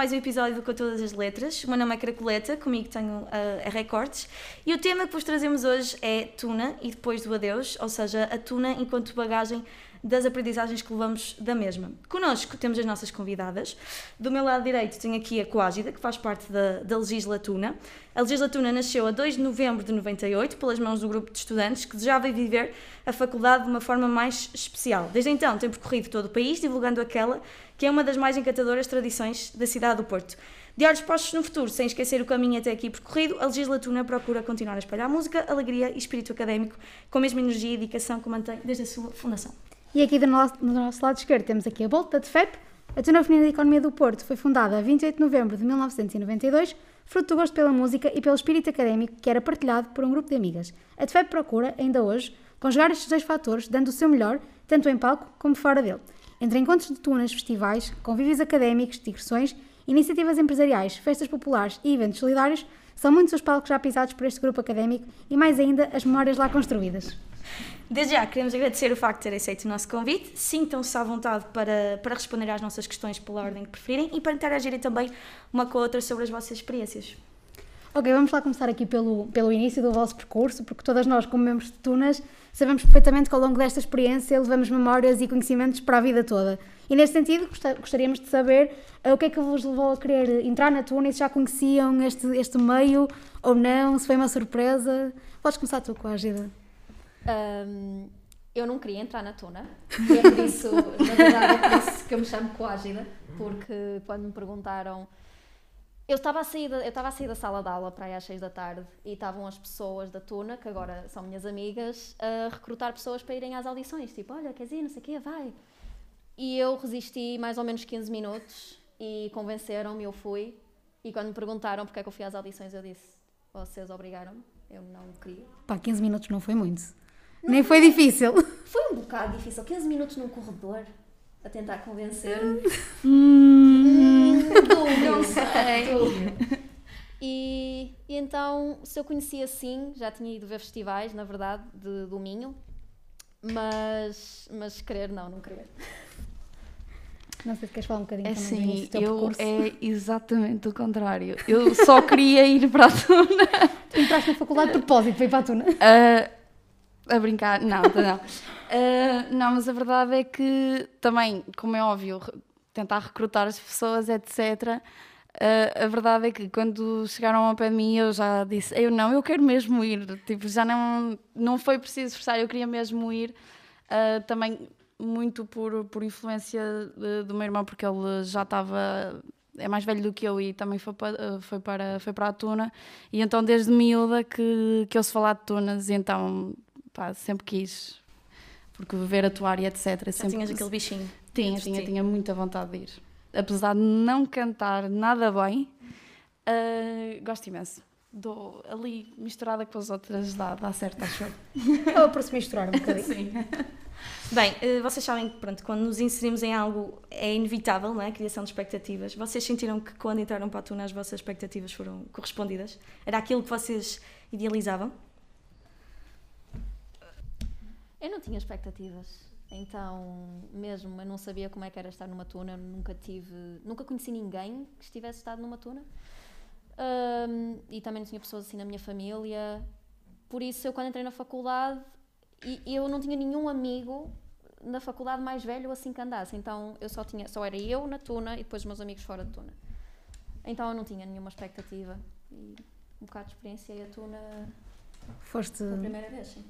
mais um episódio Com Todas as Letras. O meu nome é Cracoleta, comigo tenho a, a Recortes e o tema que vos trazemos hoje é Tuna e depois do adeus, ou seja, a Tuna enquanto bagagem das aprendizagens que levamos da mesma. Connosco temos as nossas convidadas. Do meu lado direito tenho aqui a Coágida, que faz parte da, da Legislatuna. A Legislatuna nasceu a 2 de novembro de 98, pelas mãos do grupo de estudantes que desejava viver a faculdade de uma forma mais especial. Desde então tem percorrido todo o país, divulgando aquela que é uma das mais encantadoras tradições da cidade do Porto. De olhos postos no futuro, sem esquecer o caminho até aqui percorrido, a Legislatura procura continuar a espalhar música, alegria e espírito académico com a mesma energia e dedicação que mantém desde a sua fundação. E aqui do nosso, do nosso lado esquerdo temos aqui a Bolt, da TFEP. A Tuna Feminina de Economia do Porto foi fundada a 28 de novembro de 1992, fruto do gosto pela música e pelo espírito académico que era partilhado por um grupo de amigas. A TFEP procura, ainda hoje, conjugar estes dois fatores, dando o seu melhor, tanto em palco como fora dele. Entre encontros de tunas, festivais, convívios académicos, digressões, iniciativas empresariais, festas populares e eventos solidários, são muitos os palcos já pisados por este grupo académico e mais ainda as memórias lá construídas. Desde já, queremos agradecer o facto de ter aceito o nosso convite. Sintam-se à vontade para, para responder às nossas questões pela ordem que preferirem e para interagirem também uma com a outra sobre as vossas experiências. Ok, vamos lá começar aqui pelo, pelo início do vosso percurso, porque todas nós, como membros de Tunas, sabemos perfeitamente que ao longo desta experiência levamos memórias e conhecimentos para a vida toda. E nesse sentido, gostaríamos de saber uh, o que é que vos levou a querer entrar na Tuna e se já conheciam este, este meio ou não, se foi uma surpresa. Podes começar tu com a Agida. Um, eu não queria entrar na tuna, é por isso, na verdade, é por isso que eu me chamo Coágida, porque quando me perguntaram. Eu estava a sair da, eu estava a sair da sala de aula para aí às 6 da tarde e estavam as pessoas da Tuna, que agora são minhas amigas, a recrutar pessoas para irem às audições. Tipo, olha, quer dizer, não sei o quê, vai. E eu resisti mais ou menos 15 minutos e convenceram-me, eu fui. E quando me perguntaram porque é que eu fui às audições, eu disse: vocês obrigaram-me, eu não queria. Pá, 15 minutos não foi muito. Não Nem foi difícil. Foi um bocado difícil. 15 minutos num corredor a tentar convencer-me. Hum. hum, não sei. E, e, então, se eu conhecia assim, já tinha ido ver festivais, na verdade, de, do Minho, mas, mas querer não, não querer. Não sei se queres falar um bocadinho é também sim, início eu percurso. é exatamente o contrário. Eu só queria ir para a Tuna. Tu entraste na faculdade de propósito para ir para a Tuna. Uh, a brincar, não, não. Uh, não, mas a verdade é que também, como é óbvio, tentar recrutar as pessoas, etc. Uh, a verdade é que quando chegaram ao pé de mim eu já disse, eu não, eu quero mesmo ir. Tipo, já não, não foi preciso forçar, eu queria mesmo ir. Uh, também muito por, por influência de, do meu irmão, porque ele já estava é mais velho do que eu e também foi para, foi para, foi para a Tuna. E então, desde miúda, que, que eu se falar de Tunas, e então pá, sempre quis, porque ver atuar e etc. Já sempre tinhas aquele bichinho? Tinha, tinha, tinha muita vontade de ir. Apesar de não cantar nada bem, uh, gosto imenso. Dou ali misturada com as outras, dá, dá certo, acho eu. Ou por se misturar um bocadinho. Sim. Bem, eh, vocês sabem que pronto, quando nos inserimos em algo é inevitável, não é? A criação de expectativas. Vocês sentiram que quando entraram para a Tuna as vossas expectativas foram correspondidas? Era aquilo que vocês idealizavam? Eu não tinha expectativas. Então, mesmo eu não sabia como é que era estar numa tuna, nunca tive, nunca conheci ninguém que estivesse estado numa tuna. Um, e também não tinha pessoas assim na minha família. Por isso, eu quando entrei na faculdade, e eu não tinha nenhum amigo na faculdade mais velho assim que andasse. Então, eu só tinha, só era eu na tuna e depois os meus amigos fora de tuna. Então, eu não tinha nenhuma expectativa. E um bocado de experiência e a tuna Foste. foi a primeira vez, sim.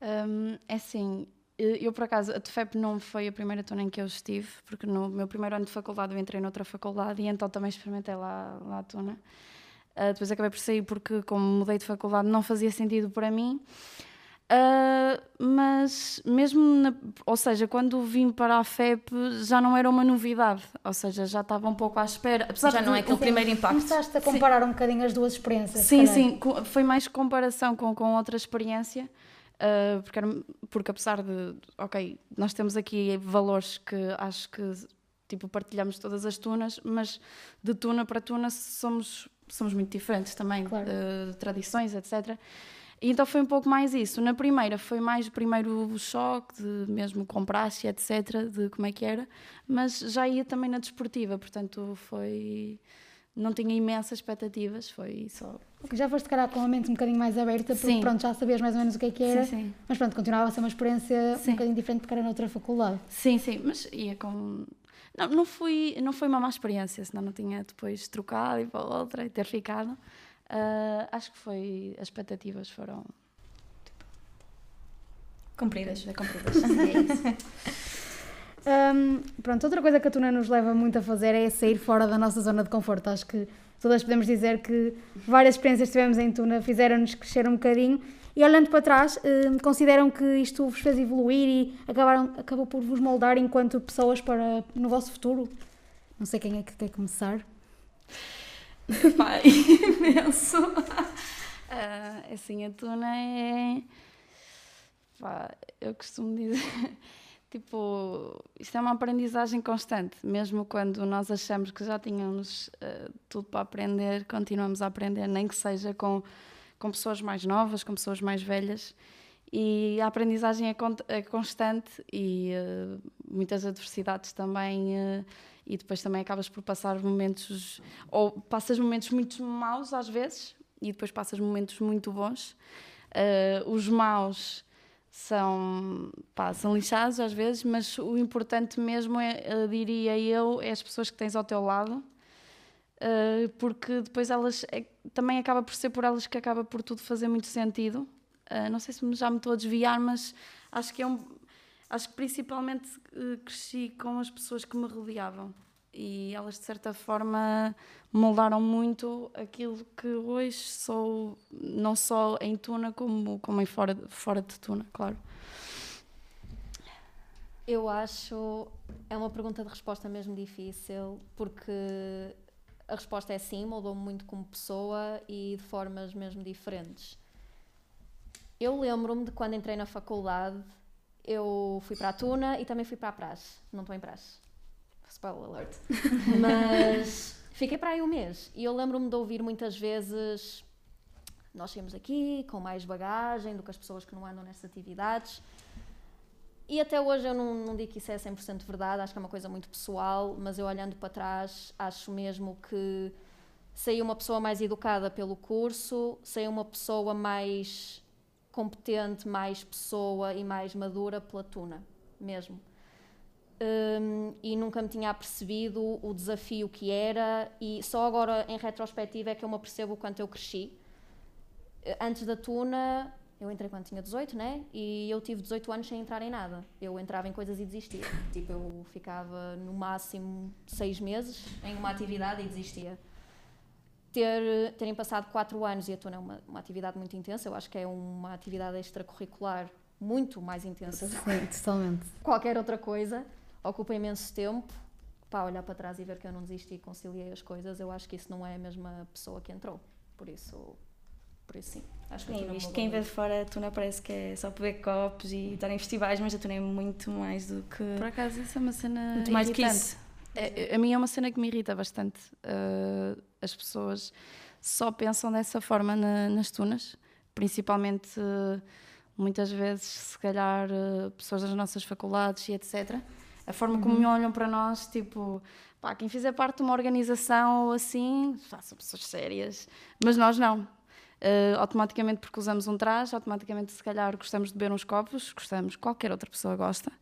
Um, é assim, eu por acaso, a TFEP não foi a primeira tuna em que eu estive, porque no meu primeiro ano de faculdade eu entrei noutra faculdade e então também experimentei lá, lá a tuna. Uh, depois acabei por sair porque, como mudei de faculdade, não fazia sentido para mim. Uh, mas mesmo, na, ou seja, quando vim para a FEP já não era uma novidade, ou seja, já estava um pouco à espera. Apesar já não é aquele primeiro impacto. Começaste a comparar sim. um bocadinho as duas experiências. Sim, sim, foi mais comparação com, com outra experiência. Uh, porque, era, porque apesar de, ok, nós temos aqui valores que acho que tipo partilhamos todas as tunas, mas de tuna para tuna somos somos muito diferentes também, claro. uh, tradições, etc. E então foi um pouco mais isso. Na primeira foi mais o primeiro choque, de mesmo comprasse, etc., de como é que era, mas já ia também na desportiva, portanto foi. Não tinha imensas expectativas, foi só. Já foste, calhar, com a mente um bocadinho mais aberta, porque Sim. pronto, já sabias mais ou menos o que é que era. Sim, sim. Mas pronto, continuava a ser uma experiência Sim. um bocadinho diferente porque era noutra faculdade. Sim, sim, mas ia com. Não, não, fui, não foi uma má experiência, senão não tinha depois trocado e para outra e ter ficado. Ah, acho que foi. As expectativas foram. Cumpridas, é cumpridas. Hum, pronto, outra coisa que a Tuna nos leva muito a fazer é sair fora da nossa zona de conforto. Acho que todas podemos dizer que várias experiências que tivemos em Tuna fizeram-nos crescer um bocadinho e olhando para trás, consideram que isto vos fez evoluir e acabaram, acabou por vos moldar enquanto pessoas para no vosso futuro? Não sei quem é que quer começar. Pai, imenso. Ah, assim, a tuna é. Pá, eu costumo dizer. Tipo, isto é uma aprendizagem constante. Mesmo quando nós achamos que já tínhamos ah, tudo para aprender, continuamos a aprender, nem que seja com, com pessoas mais novas, com pessoas mais velhas. E a aprendizagem é, con- é constante e ah, muitas adversidades também. ah, e depois também acabas por passar momentos, ou passas momentos muito maus às vezes, e depois passas momentos muito bons. Os maus são, pá, são lixados às vezes, mas o importante mesmo é, eh, diria eu, é as pessoas que tens ao teu lado, eh, porque depois elas é- também acaba por ser por elas que acaba por tudo fazer muito sentido. Eh, não sei se já me estou a desviar, mas acho que é um, acho que principalmente cresci com as pessoas que me rodeavam e elas de certa forma moldaram muito aquilo que hoje sou, não só em Tuna como, como em fora, fora de Tuna, claro. Eu acho. É uma pergunta de resposta mesmo difícil, porque a resposta é sim, moldou-me muito como pessoa e de formas mesmo diferentes. Eu lembro-me de quando entrei na faculdade, eu fui para a Tuna e também fui para a Praxe. Não estou em Praxe. Spoiler alert. Mas fiquei para aí um mês e eu lembro-me de ouvir muitas vezes nós saímos aqui com mais bagagem do que as pessoas que não andam nessas atividades. E até hoje eu não, não digo que isso é 100% verdade, acho que é uma coisa muito pessoal, mas eu olhando para trás acho mesmo que saí uma pessoa mais educada pelo curso, saí uma pessoa mais competente, mais pessoa e mais madura pela tuna, mesmo. Hum, e nunca me tinha apercebido o desafio que era, e só agora em retrospectiva é que eu me apercebo o quanto eu cresci. Eh, Antes da tuna, eu entrei quando tinha 18, né? E eu tive 18 anos sem entrar em nada. Eu entrava em coisas e desistia. Tipo, eu ficava no máximo seis meses em uma atividade e desistia. Ter, terem passado 4 anos e a tuna é uma, uma atividade muito intensa, eu acho que é uma atividade extracurricular muito mais intensa do que Sim, totalmente. qualquer outra coisa, ocupa imenso tempo. Pá, olhar para trás e ver que eu não desisti e conciliei as coisas, eu acho que isso não é a mesma pessoa que entrou. Por isso, por isso sim. Acho que Sim, Tuna isto quem vê de fora a Tuna parece que é só beber copos e estar em festivais, mas a Tuna é muito mais do que. Por acaso, isso é uma cena Muito mais do que irritante. isso. É, a mim é uma cena que me irrita bastante. Uh, as pessoas só pensam dessa forma na- nas tunas, principalmente uh, muitas vezes, se calhar, uh, pessoas das nossas faculdades e etc. A forma como olham para nós, tipo, pá, quem fizer parte de uma organização ou assim, são pessoas sérias, mas nós não. Uh, automaticamente porque usamos um traje, automaticamente se calhar gostamos de beber uns copos, gostamos, qualquer outra pessoa gosta.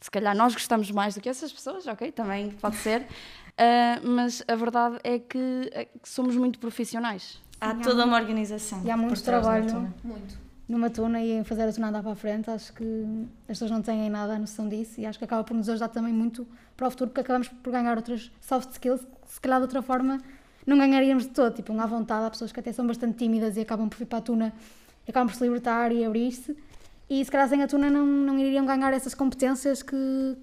Se calhar nós gostamos mais do que essas pessoas, ok, também pode ser. Uh, mas a verdade é que, é que somos muito profissionais. Há toda uma organização. E há muito da trabalho. Muito. Numa tuna e em fazer a tuna andar para a frente, acho que as pessoas não têm nada a noção disso e acho que acaba por nos ajudar também muito para o futuro, porque acabamos por ganhar outras soft skills que se calhar de outra forma não ganharíamos de todo. Tipo, à vontade, há pessoas que até são bastante tímidas e acabam por vir para a tuna acabam por se libertar e abrir-se. E se calhar sem a tuna não, não iriam ganhar essas competências que,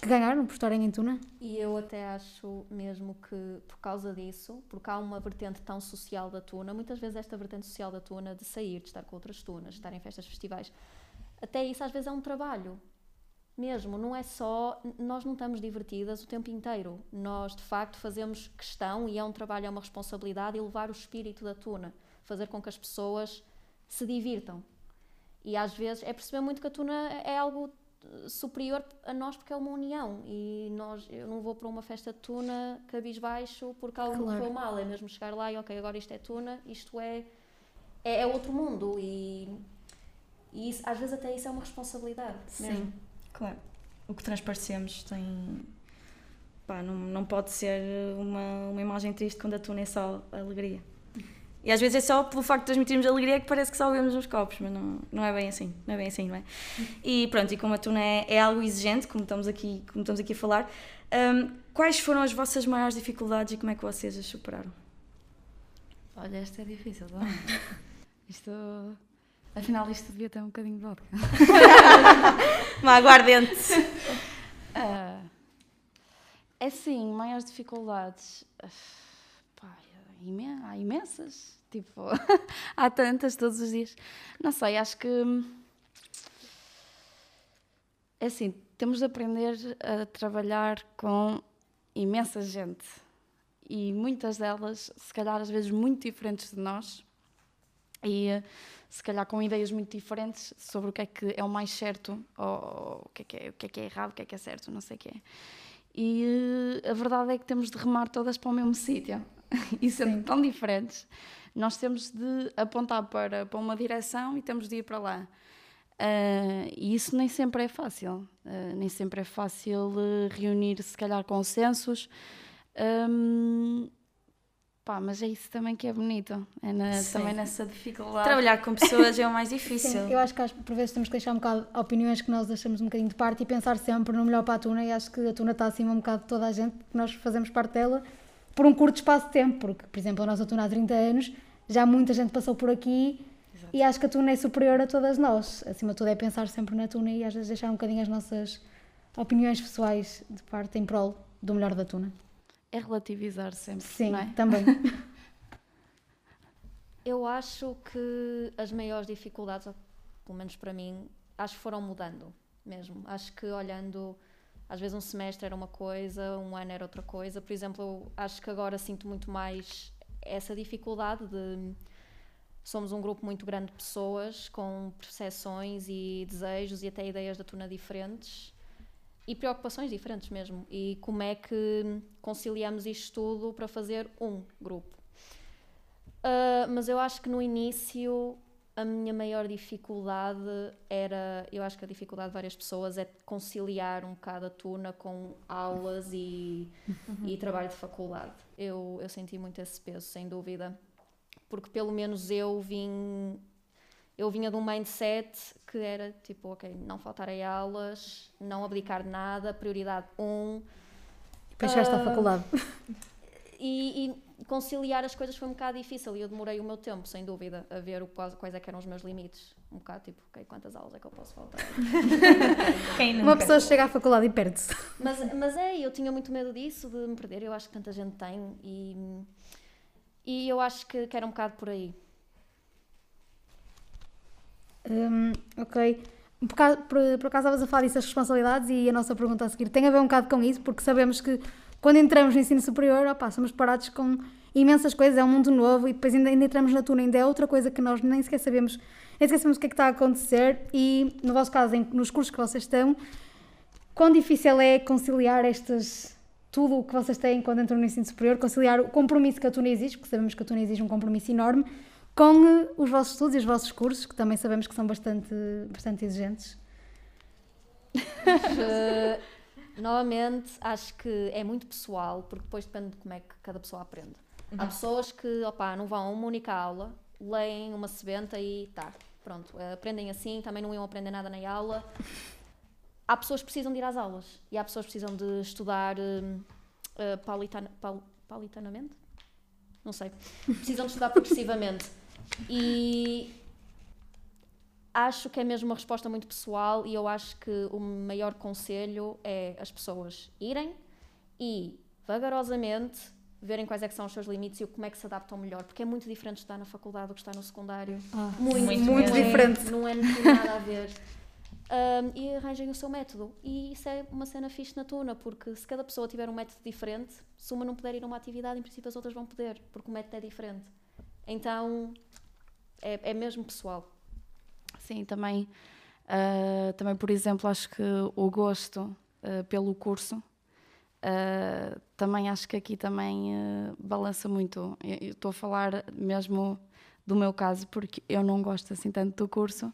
que ganharam por estarem em tuna. E eu até acho mesmo que por causa disso, porque há uma vertente tão social da tuna, muitas vezes esta vertente social da tuna de sair, de estar com outras tunas, de estar em festas, festivais, até isso às vezes é um trabalho. Mesmo, não é só. Nós não estamos divertidas o tempo inteiro. Nós, de facto, fazemos questão e é um trabalho, é uma responsabilidade elevar o espírito da tuna. Fazer com que as pessoas se divirtam. E às vezes é perceber muito que a tuna é algo superior a nós porque é uma união e nós eu não vou para uma festa de tuna cabisbaixo porque algo Claro. correu mal é mesmo chegar lá e ok agora isto é tuna isto é é, é outro mundo e, e isso, às vezes até isso é uma responsabilidade mesmo. Sim, claro. O que transparecemos tem. Pá, não, não pode ser uma, uma imagem triste quando a tuna é só alegria. E às vezes é só pelo facto de transmitirmos alegria que parece que só vemos nos copos, mas não, não é bem assim, não é bem assim, não é? E pronto, e como a tuna é, é algo exigente, como estamos aqui, como estamos aqui a falar, hum, quais foram as vossas maiores dificuldades e como é que vocês as superaram? Olha, esta é difícil, não é? Isto. Afinal, isto devia ter um bocadinho de vodka. Uma aguardente! Ah, é assim, maiores dificuldades. Imen- há imensas. Tipo, há tantas todos os dias. Não sei, acho que. É assim, temos de aprender a trabalhar com imensa gente. E muitas delas, se calhar, às vezes muito diferentes de nós. E se calhar com ideias muito diferentes sobre o que é que é o mais certo, ou, o, que é que é, o que é que é errado, o que é que é certo, não sei o que é. E a verdade é que temos de remar todas para o mesmo sítio. E sendo tão diferentes, nós temos de apontar para, para uma direção e temos de ir para lá. Ah, e isso nem sempre é fácil. Ah, nem sempre é fácil eh, reunir, se calhar, consensos. Ahm, pá, mas é isso também que é bonito. É na- Sim. também nessa dificuldade. Trabalhar com pessoas é o mais difícil. Sim, eu acho que às- por vezes temos que deixar um bocado opiniões que nós deixamos um bocadinho de parte e pensar sempre no melhor para a tuna e acho que a tuna está acima um bocado de toda a gente porque nós fazemos parte dela por um curto espaço de tempo, porque, por exemplo, a nossa tuna há 30 anos, já muita gente passou por aqui e acho que a tuna é superior a todas nós. Acima de tudo é pensar sempre na tuna e às vezes deixar um bocadinho as nossas opiniões pessoais de parte em prol do melhor da tuna. É relativizar sempre, Sim, não é? também. Eu acho que as maiores dificuldades, pelo menos para mim, acho que foram mudando mesmo. Acho que olhando, às vezes um semestre era uma coisa, um ano era outra coisa. Por exemplo, eu acho que agora sinto muito mais essa dificuldade de somos um grupo muito grande de pessoas com percepções e desejos e até ideias da tuna diferentes e preocupações diferentes mesmo. E como é que conciliamos isto tudo para fazer um grupo? Uh, mas eu acho que no início a minha maior dificuldade era, eu acho que a dificuldade de várias pessoas é conciliar um bocado a tuna com aulas e, e trabalho de faculdade. Eu, eu senti muito esse peso, sem dúvida, porque pelo menos eu vim eu vinha de um mindset que era tipo, ok, não faltar a aulas, não abdicar de nada, prioridade um, Depois chegaste à Ah, faculdade. e, e conciliar as coisas foi um bocado difícil e eu demorei o meu tempo, sem dúvida, a ver o, quais, quais é que eram os meus limites. Um bocado tipo, ok, quantas aulas é que eu posso faltar? Quem nunca? Uma pessoa chega à faculdade e perde-se. mas, mas é, eu tinha muito medo disso, de me perder, eu acho que tanta gente tem e, e eu acho que, que era um bocado por aí. Hum, ok. Por, por acaso estavas a falar disso, as responsabilidades, e a nossa pergunta a seguir tem a ver um bocado com isso, porque sabemos que quando entramos no ensino superior, opá, somos parados com imensas coisas, é um mundo novo, e depois ainda, ainda entramos na tuna, ainda é outra coisa que nós nem sequer sabemos, nem sequer sabemos o que é que está a acontecer, e no vosso caso, em- nos cursos que vocês estão, quão difícil é conciliar estas. Tudo o que vocês têm quando entram no ensino superior, conciliar o compromisso que a Tuna exige, porque sabemos que a Tuna exige um compromisso enorme, com eh, os vossos estudos e os vossos cursos, que também sabemos que são bastante, bastante exigentes. Uh, novamente, acho que é muito pessoal, porque depois depende de como é que cada pessoa aprende. Há pessoas que, opá, não vão a uma única aula, leem uma sebenta e tá, pronto, uh, aprendem assim, também não iam aprender nada na aula. Há pessoas que precisam de ir às aulas e há pessoas que precisam de estudar um, uh, paulitana- pau- paulitanamente? Não sei. Precisam de estudar progressivamente. E acho que é mesmo uma resposta muito pessoal e eu acho que o maior conselho é as pessoas irem e vagarosamente verem quais é que são os seus limites e como é que se adaptam melhor, porque é muito diferente estar na faculdade do que estar no secundário. muito, Muito muito mesmo. diferente. Não é, nada a ver. Um, e arranjem o seu método. E isso é uma cena fixe na tuna, porque se cada pessoa tiver um método diferente, se uma não puder ir a uma atividade, em princípio as outras vão poder, porque o método é diferente. Então, é, é mesmo pessoal. Sim, também, uh, também, por exemplo, acho que o gosto uh, pelo curso uh, também acho que aqui também balança muito. Estou a falar mesmo do meu caso, porque eu não gosto assim tanto do curso.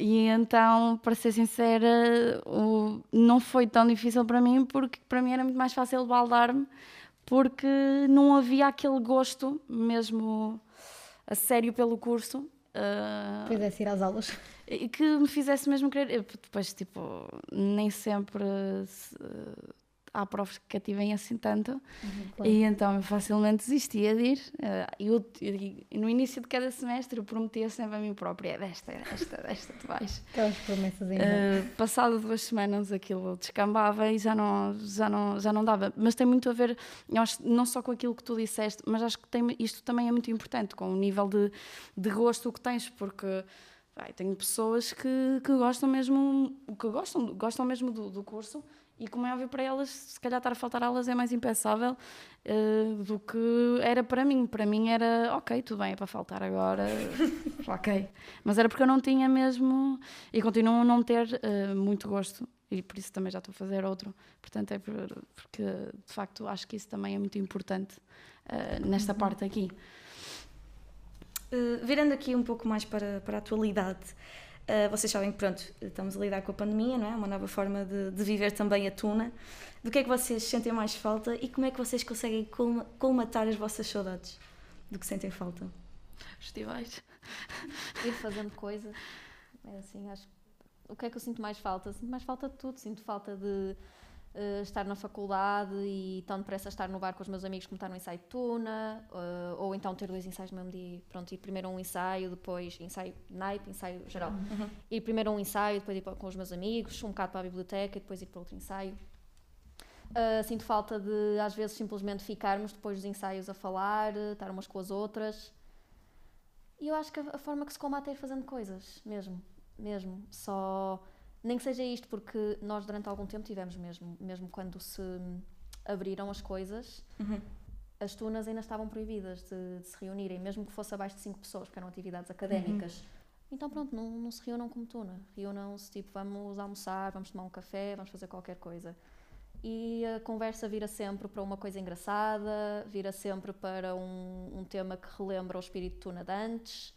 e então, para ser sincera, o, não foi tão difícil para mim, porque para mim era muito mais fácil baldar-me, porque não havia aquele gosto mesmo a sério pelo curso. Uh, Pudesse ir às aulas. E que me fizesse mesmo querer. Depois, tipo, nem sempre se, há provas que cativem assim tanto. Uhum, claro. E então eu facilmente desistia de ir. Uh, eu, eu, no início de cada semestre eu prometia sempre a mim própria: é desta, é desta, é desta, tu vais. Aquelas promessas ainda. Uh, passado duas semanas aquilo descambava e já não, já, não, já não dava. Mas tem muito a ver, acho, não só com aquilo que tu disseste, mas acho que tem, isto também é muito importante, com o nível de, de gosto que tens, porque. Vai, tenho pessoas que, que gostam mesmo que gostam, gostam mesmo do, do curso e como é óbvio para elas, se calhar estar a faltar aulas é mais impensável uh, do que era para mim. Para mim era, ok, tudo bem, é para faltar agora, ok. Mas era porque eu não tinha mesmo, e continuo a não ter uh, muito gosto, e por isso também já estou a fazer outro. Portanto, é por, porque de facto acho que isso também é muito importante uh, nesta uhum. parte aqui. virando aqui um pouco mais para, para a atualidade, Uh, vocês sabem que, pronto, estamos a lidar com a pandemia, não é? Uma nova forma de, de, viver também a tuna. Do que é que vocês sentem mais falta e como é que vocês conseguem colmatar as vossas saudades do que sentem falta? Festivais. Ir fazendo coisas. É assim, acho. O que é que eu sinto mais falta? Sinto mais falta de tudo. Sinto falta de uh, estar na faculdade e tão depressa estar no bar com os meus amigos como estar no ensaio de tuna, uh, ou então ter dois ensaios no mesmo dia. Pronto, ir primeiro um ensaio, depois ensaio naipe, ensaio geral. Uhum. Ir primeiro um ensaio, depois ir com os meus amigos, um bocado para a biblioteca e depois ir para outro ensaio. Uh, sinto falta de, às vezes, simplesmente ficarmos depois dos ensaios a falar, estar umas com as outras. E eu acho que a, a forma que se combate é ir fazendo coisas, mesmo. Mesmo. Só nem que seja isto, porque nós durante algum tempo tivemos mesmo, mesmo quando se abriram as coisas, uhum. as tunas ainda estavam proibidas de, de, se reunirem, mesmo que fosse abaixo de 5 pessoas, porque eram atividades académicas. Uhum. Então pronto, não, não se reúnam como tuna. Reúnam-se tipo, vamos almoçar, vamos tomar um café, vamos fazer qualquer coisa. E a conversa vira sempre para uma coisa engraçada, vira sempre para um, um tema que relembra o espírito tuna de antes.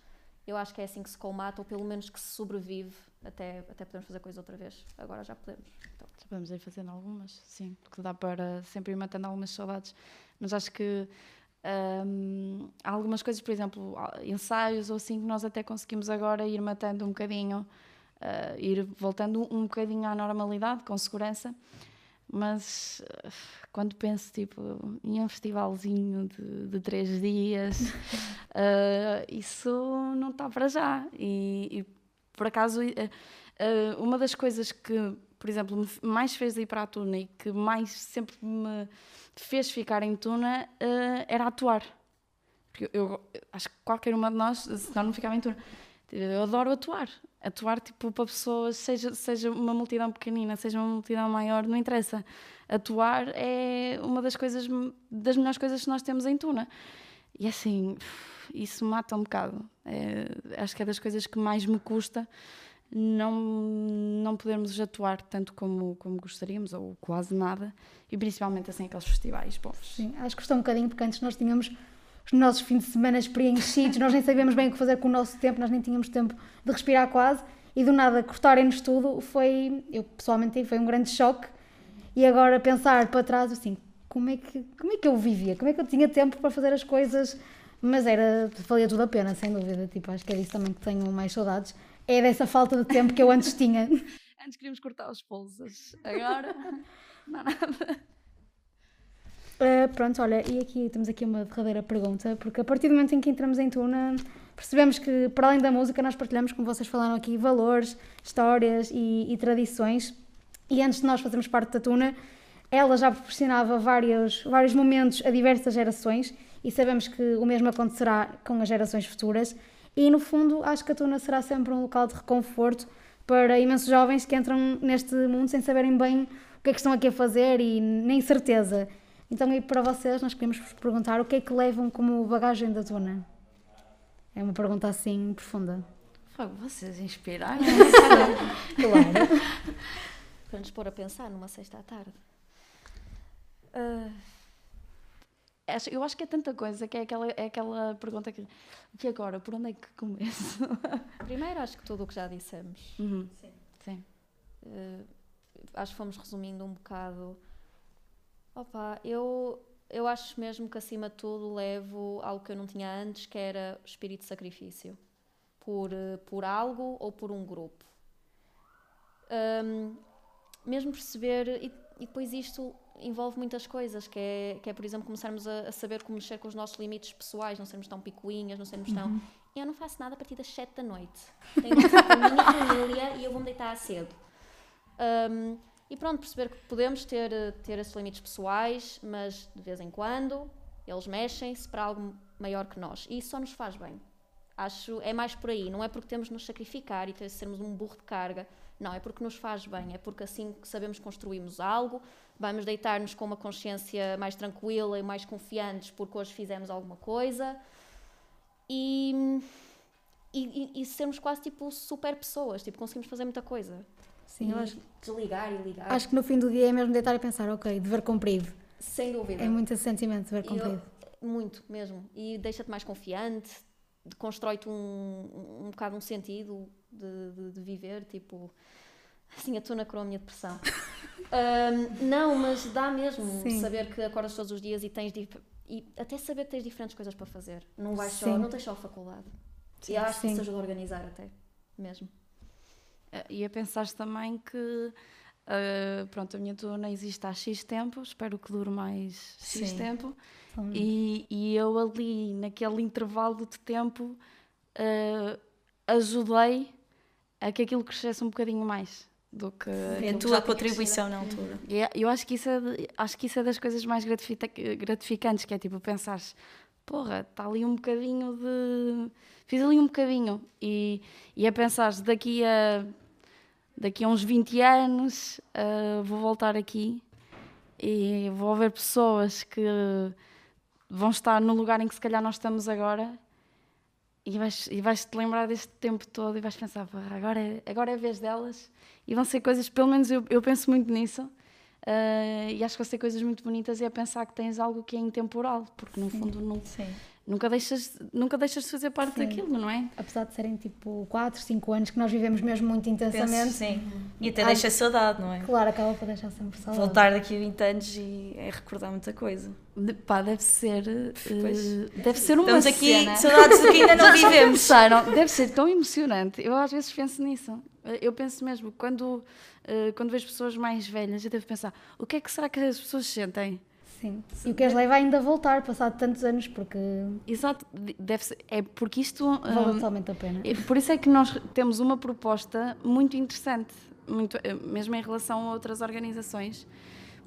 Eu acho que é assim que se colmata, ou pelo menos que se sobrevive até, até podemos fazer coisa outra vez. Agora já podemos. Então. Já podemos ir fazendo algumas, sim, porque dá para sempre ir matando algumas saudades. Mas acho que hum, há algumas coisas, por exemplo, ensaios ou assim, que nós até conseguimos agora ir matando um bocadinho, uh, ir voltando um, um bocadinho à normalidade, com segurança. Mas uh, quando penso tipo, em um festivalzinho de, de três dias, uh, isso não está para já. E, e por acaso, eh, eh, uma das coisas que, por exemplo, me mais fez ir para a Tuna e que mais sempre me fez ficar em Tuna eh, era atuar. Porque eu, eu acho que qualquer uma de nós, senão não ficava em Tuna. Eu adoro atuar. Atuar tipo para pessoas, seja, seja uma multidão pequenina, seja uma multidão maior, não interessa. Atuar é uma das coisas, das melhores coisas que nós temos em Tuna. E assim, isso mata um bocado. É, acho que é das coisas que mais me custa não, não podermos atuar tanto como, como gostaríamos, ou quase nada, e principalmente assim aqueles festivais povos. Sim, acho que custa um bocadinho, porque antes nós tínhamos os nossos fins de semana preenchidos, nós nem sabíamos bem o que fazer com o nosso tempo, nós nem tínhamos tempo de respirar quase, e do nada cortarem-nos tudo foi, eu pessoalmente foi um grande choque, e agora pensar para trás assim, como é que, como é que eu vivia, como é que eu tinha tempo para fazer as coisas mas era, valia tudo a pena, sem dúvida. Tipo, acho que é isso também que tenho mais saudades. É dessa falta de tempo que eu antes tinha. antes queríamos cortar os pulsos, agora não há nada. Uh, pronto, olha, e aqui temos aqui uma derradeira pergunta, porque a partir do momento em que entramos em Tuna, percebemos que, para além da música, nós partilhamos, como vocês falaram aqui, valores, histórias e, e tradições. E antes de nós fazermos parte da Tuna, ela já proporcionava vários, vários momentos a diversas gerações e sabemos que o mesmo acontecerá com as gerações futuras. E no fundo, acho que a Tuna será sempre um local de reconforto para imensos jovens que entram neste mundo sem saberem bem o que é que estão aqui a fazer e nem certeza. Então, e para vocês, nós queremos vos perguntar o que é que levam como bagagem da Tuna? É uma pergunta assim profunda. Fogo, vocês inspiraram Claro. Para nos pôr a pensar numa sexta à tarde. Acho- Eu acho que é tanta coisa que é aquela, é aquela pergunta que. E agora? Por onde é que começo? primeiro, acho que tudo o que já dissemos. Uhum. Sim. Eh, acho que fomos resumindo um bocado. Opa, eu, eu acho mesmo que acima de tudo levo algo que eu não tinha antes, que era o espírito de sacrifício. Por, por algo ou por um grupo. Ahm, mesmo perceber, e, e depois isto envolve muitas coisas, que é, que é por exemplo, começarmos a, a saber como mexer com os nossos limites pessoais, não sermos tão picuinhas, não sermos tão. Eu não faço nada a partir das 7 da noite. Tenho que com a minha família e eu vou-me deitar cedo. Um, e pronto, perceber que podemos ter, eh, ter esses limites pessoais, mas de vez em quando eles mexem-se para algo maior que nós. E isso só nos faz bem. Acho, é mais por aí. Não é porque temos de nos sacrificar e ter, sermos um burro de carga. Não, é porque nos faz bem. É porque assim que sabemos construímos algo, vamos deitar-nos com uma consciência mais tranquila e mais confiantes porque hoje fizemos alguma coisa. E, e- e sermos quase tipo super pessoas. Tipo, conseguimos fazer muita coisa. Sim, eu E acho, Desligar e ligar. acho que no fim do dia é mesmo deitar e pensar, ok, dever cumprido. Sem dúvida. É muito esse sentimento de dever E cumprido. eu- muito mesmo. E deixa-te mais confiante, de- constrói-te um, um bocado um sentido de, de, de viver, tipo. Assim, a tuna com a minha depressão. Ahm, não, mas dá mesmo Sim. saber que acordas todos os dias e tens. dif- E até saber que tens diferentes coisas para fazer. Não vais só, Sim. não tens só a faculdade. e eu acho que sim. isso ajuda a organizar até. Mesmo. Eh, E a pensar também que. eh, pronto, a minha tuna existe há X tempo, espero que dure mais X Sim. tempo. Hum. E, e eu ali, naquele intervalo de tempo, eh, ajudei a que aquilo crescesse um bocadinho mais do que. É a tua contribuição na altura. e é- eu acho que isso é, de- acho que isso é das coisas mais gratifica- gratificantes, que é tipo pensares, porra, está ali um bocadinho de. Fiz ali um bocadinho. E, e é pensares, daqui a, daqui a uns 20 anos ah, vou voltar aqui e vou ver pessoas que vão estar no lugar em que se calhar nós estamos agora e vais, e vais te lembrar deste tempo todo e vais pensar, "Porra, agora é, agora é a vez delas e vão ser coisas, pelo menos eu, eu penso muito nisso ah, e acho que vão ser coisas muito bonitas e é pensar que tens algo que é intemporal, porque no fundo nu- Sim. nunca, deixas, nunca deixas de fazer parte Sim. daquilo, não é? Apesar de serem tipo 4, 5 anos que nós vivemos mesmo muito intensamente, Penso, sim. E até Ai. deixa saudade, não é? claro, acaba por deixar sempre saudade. Voltar daqui a 20 anos e é recordar muita coisa. De- pá, deve ser, Pois. eh, deve ser uma Estamos aqui, cena. saudades do que ainda não vivemos. pensaram? Deve ser tão emocionante. Eu às vezes penso nisso. Eu penso mesmo, quando, eh, quando vejo pessoas mais velhas, eu devo pensar, o que é que será que as pessoas sentem? Sim. E o que as leva ainda a voltar, passado tantos anos, porque Exato, de- deve ser, é porque isto... vale hum, totalmente a pena. E Por isso é que nós temos uma proposta muito interessante, muito, eh, mesmo em relação a outras organizações,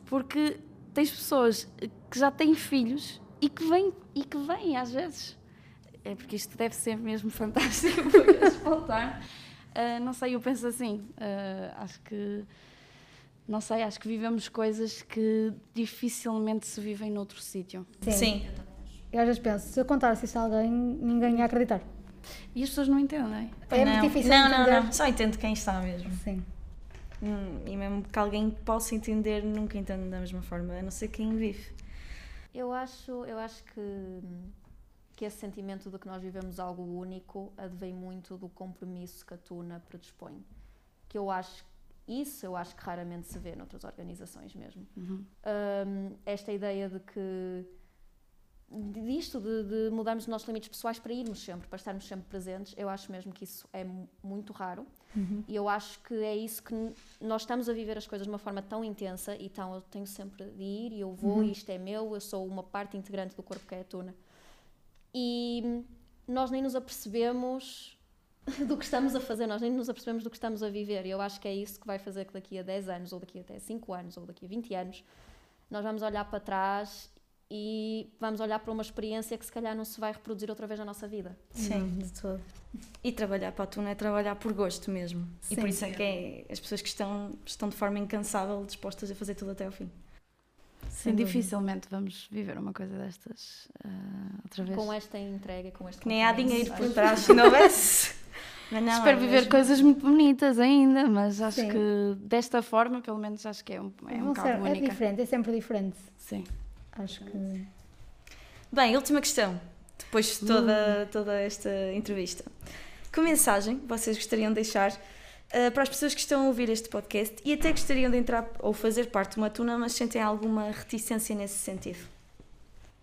porque tens pessoas que já têm filhos e que vêm, e que vêm às vezes. É porque isto deve ser mesmo fantástico para voltar. Ah, não sei, eu penso assim, ah, acho que. Não sei, acho que vivemos coisas que dificilmente se vivem noutro sítio. Sim. Eu às vezes penso, se eu contasse isso a alguém, ninguém ia acreditar. E as pessoas não entendem. É não. muito difícil não, de não, entender. não. Só entendo quem está mesmo. Sim. Hum, E mesmo que alguém possa entender, nunca entende da mesma forma, a não ser quem vive. Eu acho, eu acho que, que esse sentimento de que nós vivemos algo único advém muito do compromisso que a Tuna predispõe. Que eu acho, isso eu acho que raramente se vê noutras organizações mesmo. Uhum. Hum, esta ideia de que disto de, de mudarmos os nossos limites pessoais para irmos sempre, para estarmos sempre presentes, eu acho mesmo que isso é mu- muito raro e eu acho que é isso que nós estamos a viver as coisas de uma forma tão intensa e então eu tenho sempre de ir e eu vou e isto é meu, eu sou uma parte integrante do corpo que é a tuna e nós nem nos apercebemos do que estamos a fazer, nós nem nos apercebemos do que estamos a viver e eu acho que é isso que vai fazer que daqui a 10 anos ou daqui até 5 anos ou daqui a 20 anos nós vamos olhar para trás e vamos olhar para uma experiência que se calhar não se vai reproduzir outra vez na nossa vida. Sim. De todo. E trabalhar para a Tuna é trabalhar por gosto mesmo. E Sim. por isso é que é as pessoas que estão, estão de forma incansável dispostas a fazer tudo até ao fim. Sim, dificilmente vamos viver uma coisa destas ah, outra vez. Com esta entrega, com este Que nem há dinheiro por trás se não houvesse. Mas não, Espero é viver mesmo. coisas muito bonitas ainda, mas acho Sim. que desta forma, pelo menos, acho que é um, é um bocado ser- é única. diferente, é sempre diferente. Sim. Acho que. Bem, última questão, depois de toda, toda esta entrevista. Que mensagem vocês gostariam de deixar eh, para as pessoas que estão a ouvir este podcast e até gostariam de entrar ou fazer parte de uma tuna, mas sentem alguma reticência nesse sentido?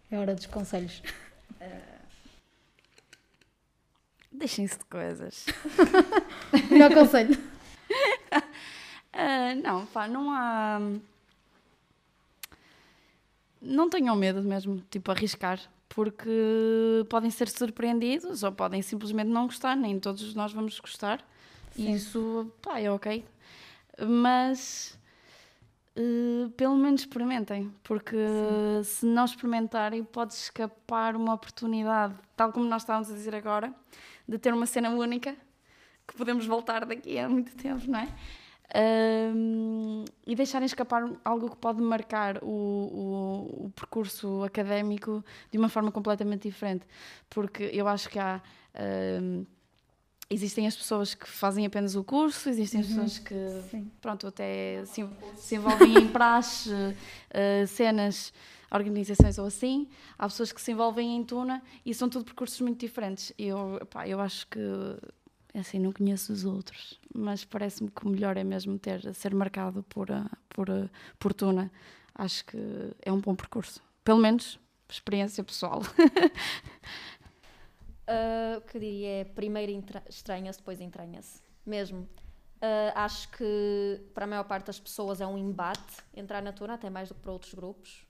É hora dos conselhos. Deixem-se de coisas. Melhor conselho. Ah, não, pá, não há. Não tenham medo mesmo, tipo, arriscar, porque podem ser surpreendidos ou podem simplesmente não gostar, nem todos nós vamos gostar. Sim. Isso, pá, é ok. Mas eh, pelo menos experimentem, porque se não experimentarem, pode escapar uma oportunidade, tal como nós estávamos a dizer agora, de ter uma cena única que podemos voltar daqui a muito tempo, não é? Ahm, e deixarem escapar algo que pode marcar o, o, o percurso académico de uma forma completamente diferente. Porque eu acho que há. ahm, existem as pessoas que fazem apenas o curso, existem as pessoas que, Sim. pronto, até se, se envolvem em praxe, eh, cenas, organizações ou assim. Há pessoas que se envolvem em tuna e são tudo percursos muito diferentes. Eu, pá, eu acho que assim, não conheço os outros, mas parece-me que o melhor é mesmo ter, ser marcado por, a- por, a- por tuna. Acho que é um bom percurso. Pelo menos, experiência pessoal. Ah, o que eu diria é primeiro estranha-se, depois entranha-se. Mesmo. Ah, acho que para a maior parte das pessoas é um embate entrar na tuna, até mais do que para outros grupos.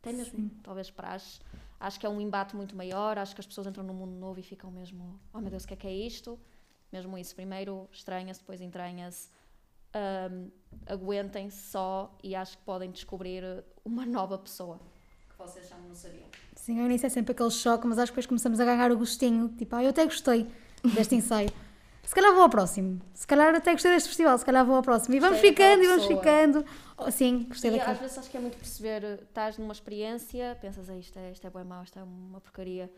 Até mesmo, talvez praxe. Acho que é um embate muito maior. Acho que as pessoas entram num mundo novo e ficam mesmo, oh meu Deus, o que é que é isto? Mesmo isso. Primeiro estranha-se, depois entranha-se. Ahm, Aguentem-se só e acho que podem descobrir uma nova pessoa que vocês já não sabiam. Sim, ao início é sempre aquele choque, mas acho que depois começamos a ganhar o gostinho. Tipo, ah, eu até gostei deste ensaio. Se calhar vou ao próximo. Se calhar até gostei deste festival, se calhar vou ao próximo. E vamos Gostei ficando, e vamos ficando. Oh, sim, gostei E daquilo. às vezes acho que é muito perceber, eh, estás numa experiência, pensas, "Ei, isto é, isto é bem mau, isto é uma porcaria.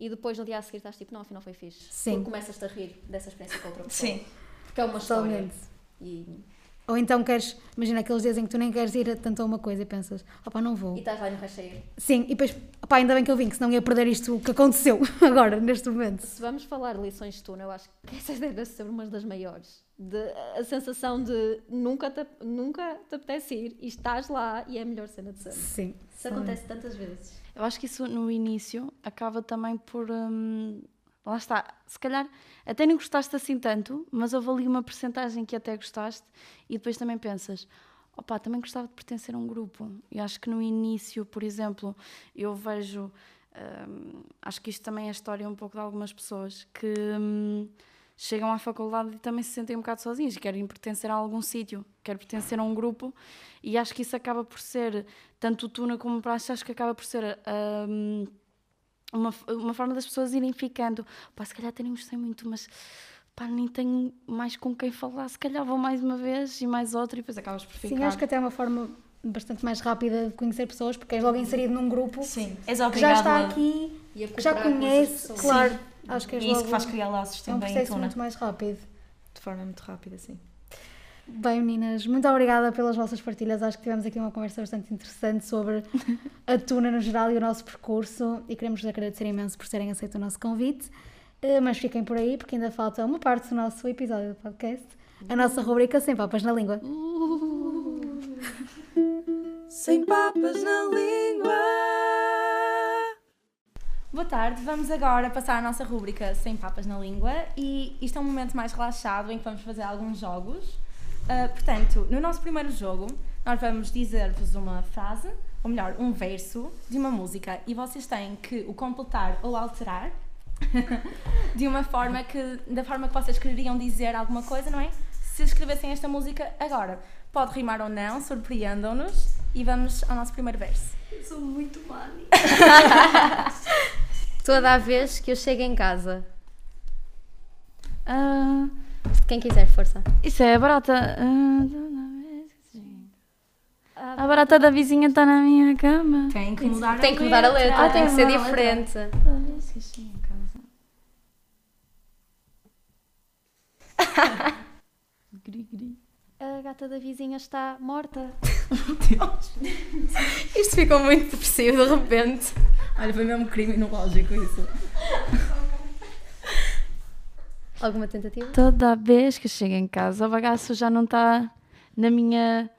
E depois no dia a seguir estás tipo, não, afinal foi fixe. Sim. Porque começas-te a rir dessa experiência com outra pessoa. Sim. Porque é uma história. Totalmente. E, Ou então queres, imagina aqueles dias em que tu nem queres ir a tanto a uma coisa e pensas, opá, não vou. e estás lá no recheio. Sim, e depois, opá, ainda bem que eu vim, que senão ia perder isto que aconteceu agora, neste momento. Se vamos falar de lições de tuna, eu acho que essa deve ser uma das maiores. De, a sensação de nunca te, nunca te apetece ir e estás lá e é a melhor cena de sempre. Sim. Isso acontece tantas vezes. Eu acho que isso no início acaba também por. hum, lá está. Se calhar até nem gostaste assim tanto, mas houve ali uma percentagem que até gostaste e depois também pensas. Opa, também gostava de pertencer a um grupo. E acho que no início, por exemplo, eu vejo. hum, acho que isto também é a história um pouco de algumas pessoas que hum, chegam à faculdade e também se sentem um bocado sozinhas, querem pertencer a algum sítio, querem pertencer a um grupo, e acho que isso acaba por ser, tanto o Tuna como Praxe, acho que acaba por ser hum, uma, uma forma das pessoas irem ficando. Pá, se calhar até nem gostei muito, mas pá, nem tenho mais com quem falar, se calhar vou mais uma vez e mais outra, e depois acabas por ficar. Sim, acho que até é uma forma bastante mais rápida de conhecer pessoas, porque és logo inserido num grupo Sim. És que já está aqui, que já conhece, claro. Acho que és E é isso logo, que faz criar laços é um também processo tuna. muito mais rápido. De forma muito rápida, sim. Bem, meninas, muito obrigada pelas vossas partilhas. Acho que tivemos aqui uma conversa bastante interessante sobre a tuna no geral e o nosso percurso e queremos vos agradecer imenso por terem aceito o nosso convite. Eh, Mas fiquem por aí porque ainda falta uma parte do nosso episódio do podcast, a nossa rubrica Sem Papas na Língua. Sem papas na língua. Boa tarde, vamos agora passar a nossa rúbrica Sem Papas na Língua e isto é um momento mais relaxado em que vamos fazer alguns jogos. Ah, portanto, no nosso primeiro jogo, nós vamos dizer-vos uma frase, ou melhor, um verso de uma música e vocês têm que o completar ou alterar de uma forma que, da forma que vocês quereriam dizer alguma coisa, não é? Se escrevessem esta música agora, pode rimar ou não, surpreendam-nos e vamos ao nosso primeiro verso. Sou muito mani. Toda a vez que eu chego em casa. Ah, Quem quiser, força. isso é barata. Ah, A barata da vizinha está na minha cama. Tem que mudar Tem que mudar a letra, Ah, tem que ser a letra. diferente. Gri, gri. A gata da vizinha está morta. Isto ficou muito depressivo de repente. Olha, foi mesmo criminológico isso. Alguma tentativa? Toda vez que chego em casa, o bagaço já não está na minha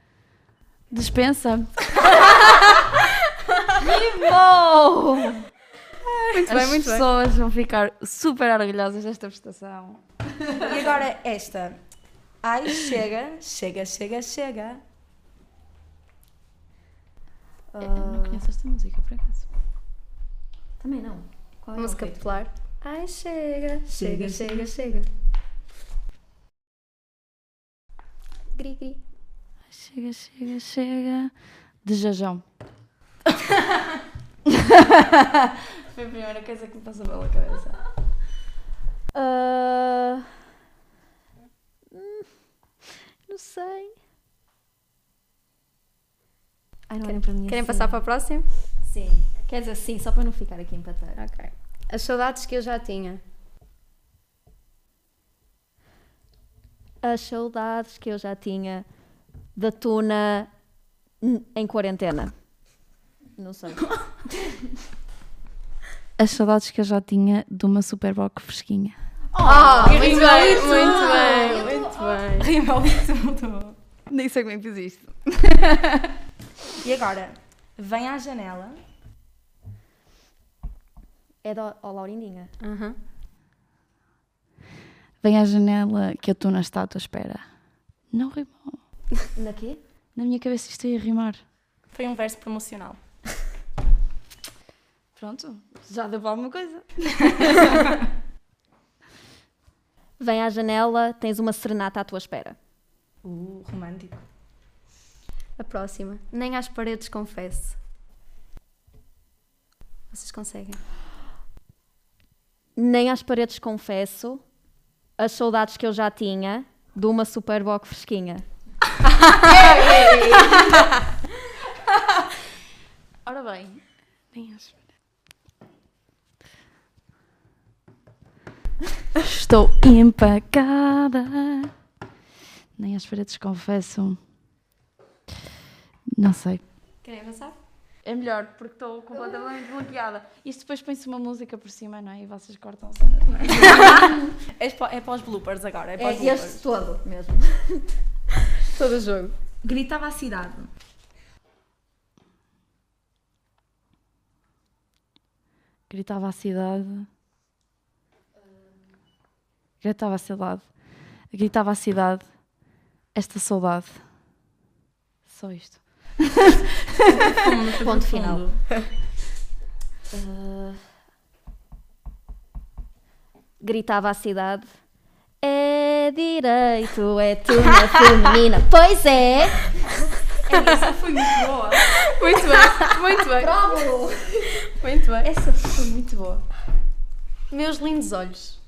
despensa. Oh! Muito As bem, muito bem. pessoas vão ficar super orgulhosas desta prestação. E agora esta. Ai, chega, chega, chega, chega. Eu não conheço esta música, por acaso. Também não. Qual é Música ritmo? popular. Ai, chega, chega, Chega, chega. Gri, gri. Chega, chega, chega. De jajão. Foi a primeira coisa que me passou pela cabeça. Hum, não sei. Ai, não olhem para mim Querem assim. passar para a próxima? Sim. Quer dizer, sim, só para não ficar aqui a empatar. Ok. As saudades que eu já tinha. As saudades que eu já tinha da tuna em quarentena. Não sei. As saudades que eu já tinha de uma Superboc fresquinha. Oh, muito bem, bonito! muito bem, muito bem. Rima ali tudo. Nem sei como é que fiz isto. E agora, vem à janela. É da ó, Laurindinha. Uhum. Vem à janela que a tuna está à tua espera. Não rimou. Na quê? Na minha cabeça isto ia rimar. Foi um verso promocional. Pronto, já deu para alguma coisa. Vem à janela, tens uma serenata à tua espera. Uh, romântico. A próxima. Nem às paredes confesso. Vocês conseguem? Nem às paredes confesso as saudades que eu já tinha de uma Superboc fresquinha. Ora bem, nem as- Estou empacada. Nem às paredes confesso. Não sei. Querem avançar? É melhor, porque estou completamente bloqueada. Isto depois põe-se uma música por cima, não é? E vocês cortam a cena. É, para, é para os bloopers agora. É para É os bloopers. este todo mesmo. Todo o jogo. Gritava a cidade. Gritava a cidade. Gritava a cidade. Gritava a cidade. Esta saudade. Só isto. Ponto final. Uh, gritava à cidade. É direito, é tuna feminina. Pois é! Essa foi muito boa. Muito bem, muito bem. Bravo! Muito bem. Essa foi muito boa. Meus lindos olhos.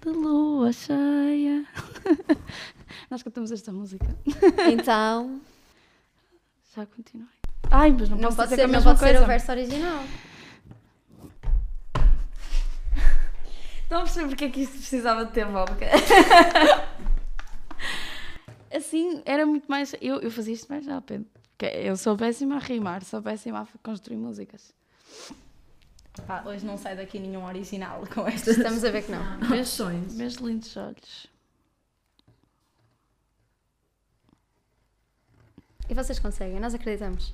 De lua cheia. Nós cantamos esta música. Então, Já continuei. Ai, mas não, Não posso pode dizer ser, a não mesma pode ser o verso original. Estão a perceber porque é que isto precisava de ter vodka? assim, era muito mais. Eu, eu fazia isto mais rápido. Porque eu sou péssima a rimar, sou péssima a construir músicas. Pá, hoje não sai daqui nenhum original com estas Estamos a ver que não. versões. Meus lindos olhos. E vocês conseguem, nós acreditamos.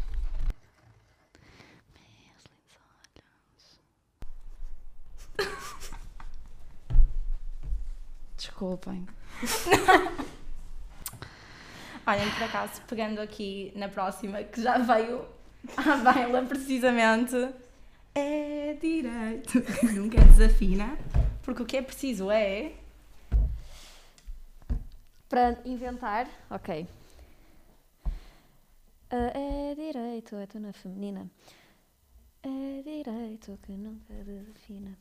Desculpem. Olhem, por acaso, pegando aqui na próxima, que já veio à baila precisamente, é direito, que nunca desafina, porque o que é preciso é... para inventar, ok. É direito, é tuna feminina. É direito que nunca defina.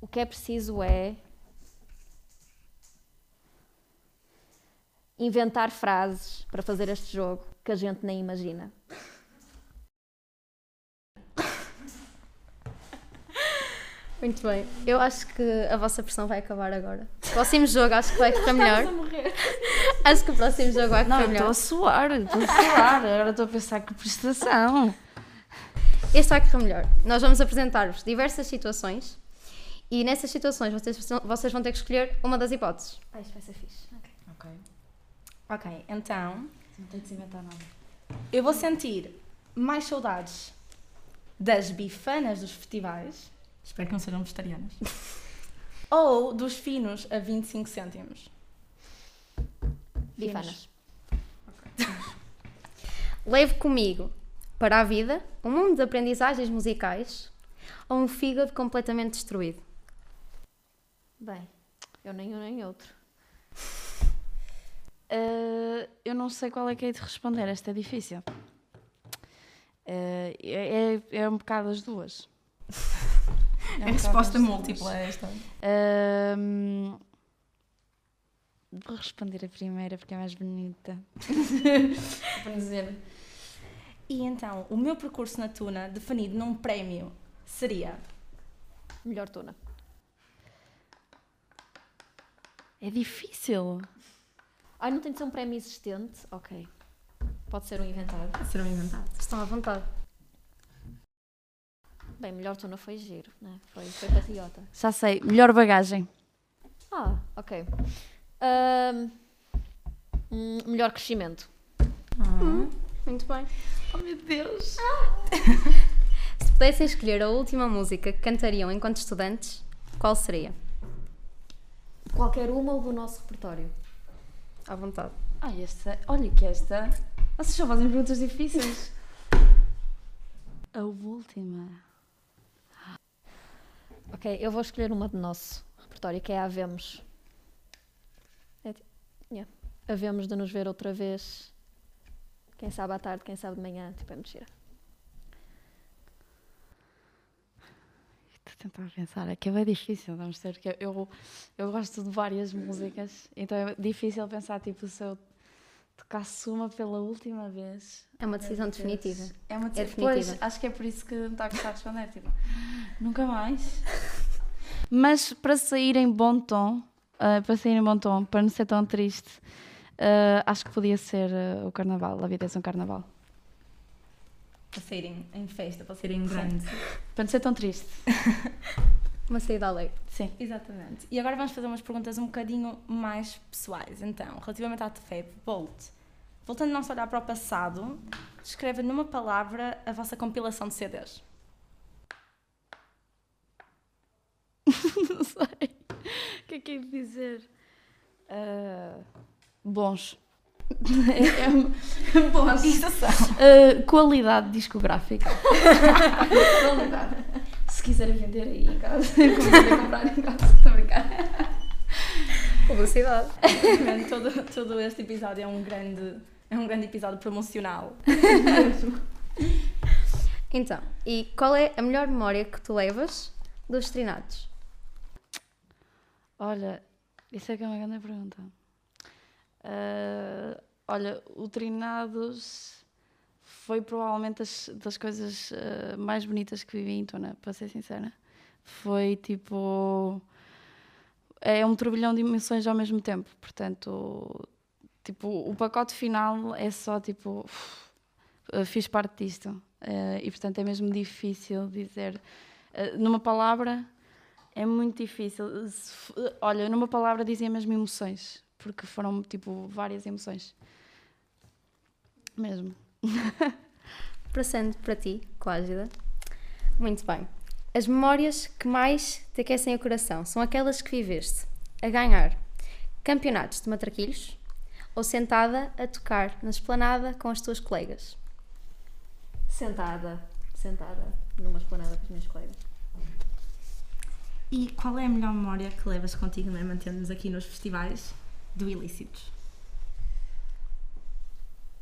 O que é preciso é. inventar frases para fazer este jogo que a gente nem imagina. Muito bem. Eu acho que a vossa pressão vai acabar agora. O próximo jogo acho que vai correr melhor. Acho que o próximo jogo vai Não, eu estou melhor. a suar, estou a suar. Agora estou a pensar que prestação. Este vai correr melhor. Nós vamos apresentar-vos diversas situações e nessas situações vocês, vocês vão ter que escolher uma das hipóteses. Ah, isto vai ser fixe. Ok. Ok, então Não tenho de se inventar nada. eu vou sentir mais saudades das bifanas dos festivais, espero que não sejam vegetarianas, ou dos finos a 25 cêntimos. Bifanas. Leve comigo para a vida um mundo de aprendizagens musicais ou um fígado completamente destruído. Bem, eu nem um nem outro. Uh, eu não sei qual é que é de responder, esta é difícil. Uh, é, é, é um bocado as duas. É um resposta bocado as múltipla esta. Um, vou responder a primeira porque é mais bonita. Para dizer. E então, o meu percurso na Tuna, definido num prémio, seria Melhor tuna. É difícil. Ai, não tem de ser um prémio existente? Ok. Pode ser um inventado. serão inventado. Estão à vontade. Bem, melhor tuna foi giro, né? Foi, foi patriota. Já sei, melhor bagagem. Ah, ok. Hum, melhor crescimento. Muito bem. Oh meu Deus! Se pudessem escolher a última música que cantariam enquanto estudantes, qual seria? Qualquer uma ou do nosso repertório. À vontade. Ah, esta. Olha que esta. Vocês só fazem perguntas difíceis. A última. Ok, eu vou escolher uma do nosso repertório, que é a Havemos. É, yeah. Havemos de nos ver outra vez. Quem sabe à tarde, quem sabe de manhã. Tipo, é mentira. Estou a tentar pensar, é que é bem difícil, vamos ter que eu, eu gosto de várias músicas, então é difícil pensar, tipo, se eu tocasse uma pela última vez. É uma decisão definitiva. É uma É decisão. definitiva. Pois, acho que é por isso que me está a gostar de responder, tipo, nunca mais. Mas para sair em bom tom, ah, para sair em bom tom, para não ser tão triste, ah, acho que podia ser ah, o carnaval, a vida é um carnaval. Para saírem em festa, para saírem grande. Para não ser tão triste. Uma saída alegre. Sim. Exatamente. E agora vamos fazer umas perguntas um bocadinho mais pessoais. Então, relativamente à TFEB, Bolt. Voltando o nosso olhar para o passado, descreva numa palavra a vossa compilação de CDs. Não sei. O que é que é de dizer? Ah, bons. é, é, bons. Isso são. Ah, qualidade discográfica. qualidade. Se quiserem vender aí em casa, comecei a comprar em casa. Estou a brincar. Publicidade. Todo, todo este episódio é um grande, é um grande episódio promocional. Então, e qual é a melhor memória que tu levas dos trinados? Olha, isso é que é uma grande pergunta. Ah, olha, o Trinados foi provavelmente das, coisas ah, mais bonitas que vivi em Tuna, para ser sincera. Foi tipo. É um turbilhão de emoções ao mesmo tempo. Portanto, tipo, o pacote final é só tipo. ah, fiz parte disto. Ah, e portanto é mesmo difícil dizer. numa palavra, é muito difícil. Olha, numa palavra dizia mesmo emoções, porque foram tipo várias emoções. Mesmo. Passando para ti, Clágida. Muito bem. As memórias que mais te aquecem o coração são aquelas que viveste a ganhar campeonatos de matraquilhos ou sentada a tocar na esplanada com as tuas colegas? Sentada. Sentada numa esplanada com os meus colegas. E qual é a melhor memória que levas contigo, né, mantendo-nos aqui nos festivais do Ilícitos?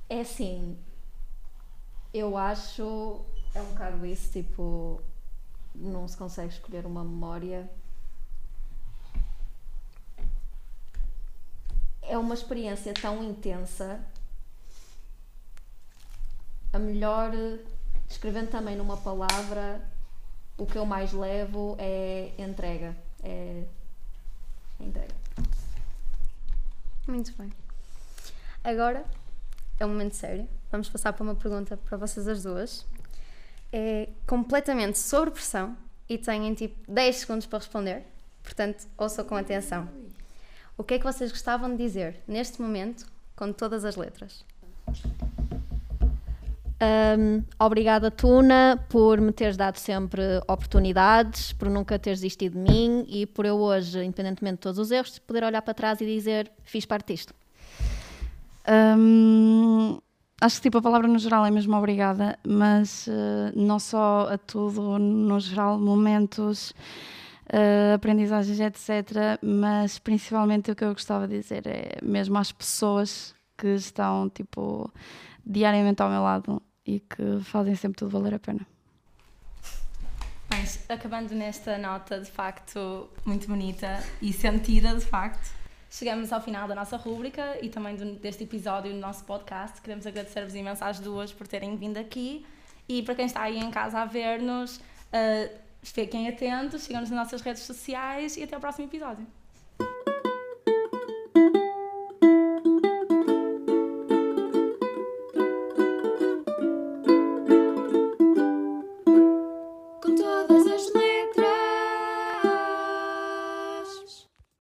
É assim, eu acho, é um bocado isso, tipo, não se consegue escolher uma memória. é uma experiência tão intensa. A melhor, descrevendo também numa palavra, o que eu mais levo é entrega. É entrega. Muito bem. Agora é um momento sério. Vamos passar para uma pergunta para vocês as duas. É completamente sobre pressão e têm tipo 10 segundos para responder. Portanto, ouçam com atenção. O que é que vocês gostavam de dizer neste momento com todas as letras? Um, obrigada, Tuna, por me teres dado sempre oportunidades, por nunca teres desistido de mim e por eu hoje, independentemente de todos os erros, poder olhar para trás e dizer fiz parte disto. Hum, acho que tipo a palavra no geral é mesmo obrigada, mas uh, não só a tudo, no geral, momentos, uh, aprendizagens, etc. Mas principalmente o que eu gostava de dizer é mesmo às pessoas que estão tipo diariamente ao meu lado e que fazem sempre tudo valer a pena. Mas, acabando nesta nota de facto muito bonita e sentida de facto, chegamos ao final da nossa rúbrica e também deste episódio do nosso podcast. Queremos agradecer-vos imenso às duas por terem vindo aqui e para quem está aí em casa a ver-nos, uh, fiquem atentos, sigam-nos nas nossas redes sociais e até ao próximo episódio.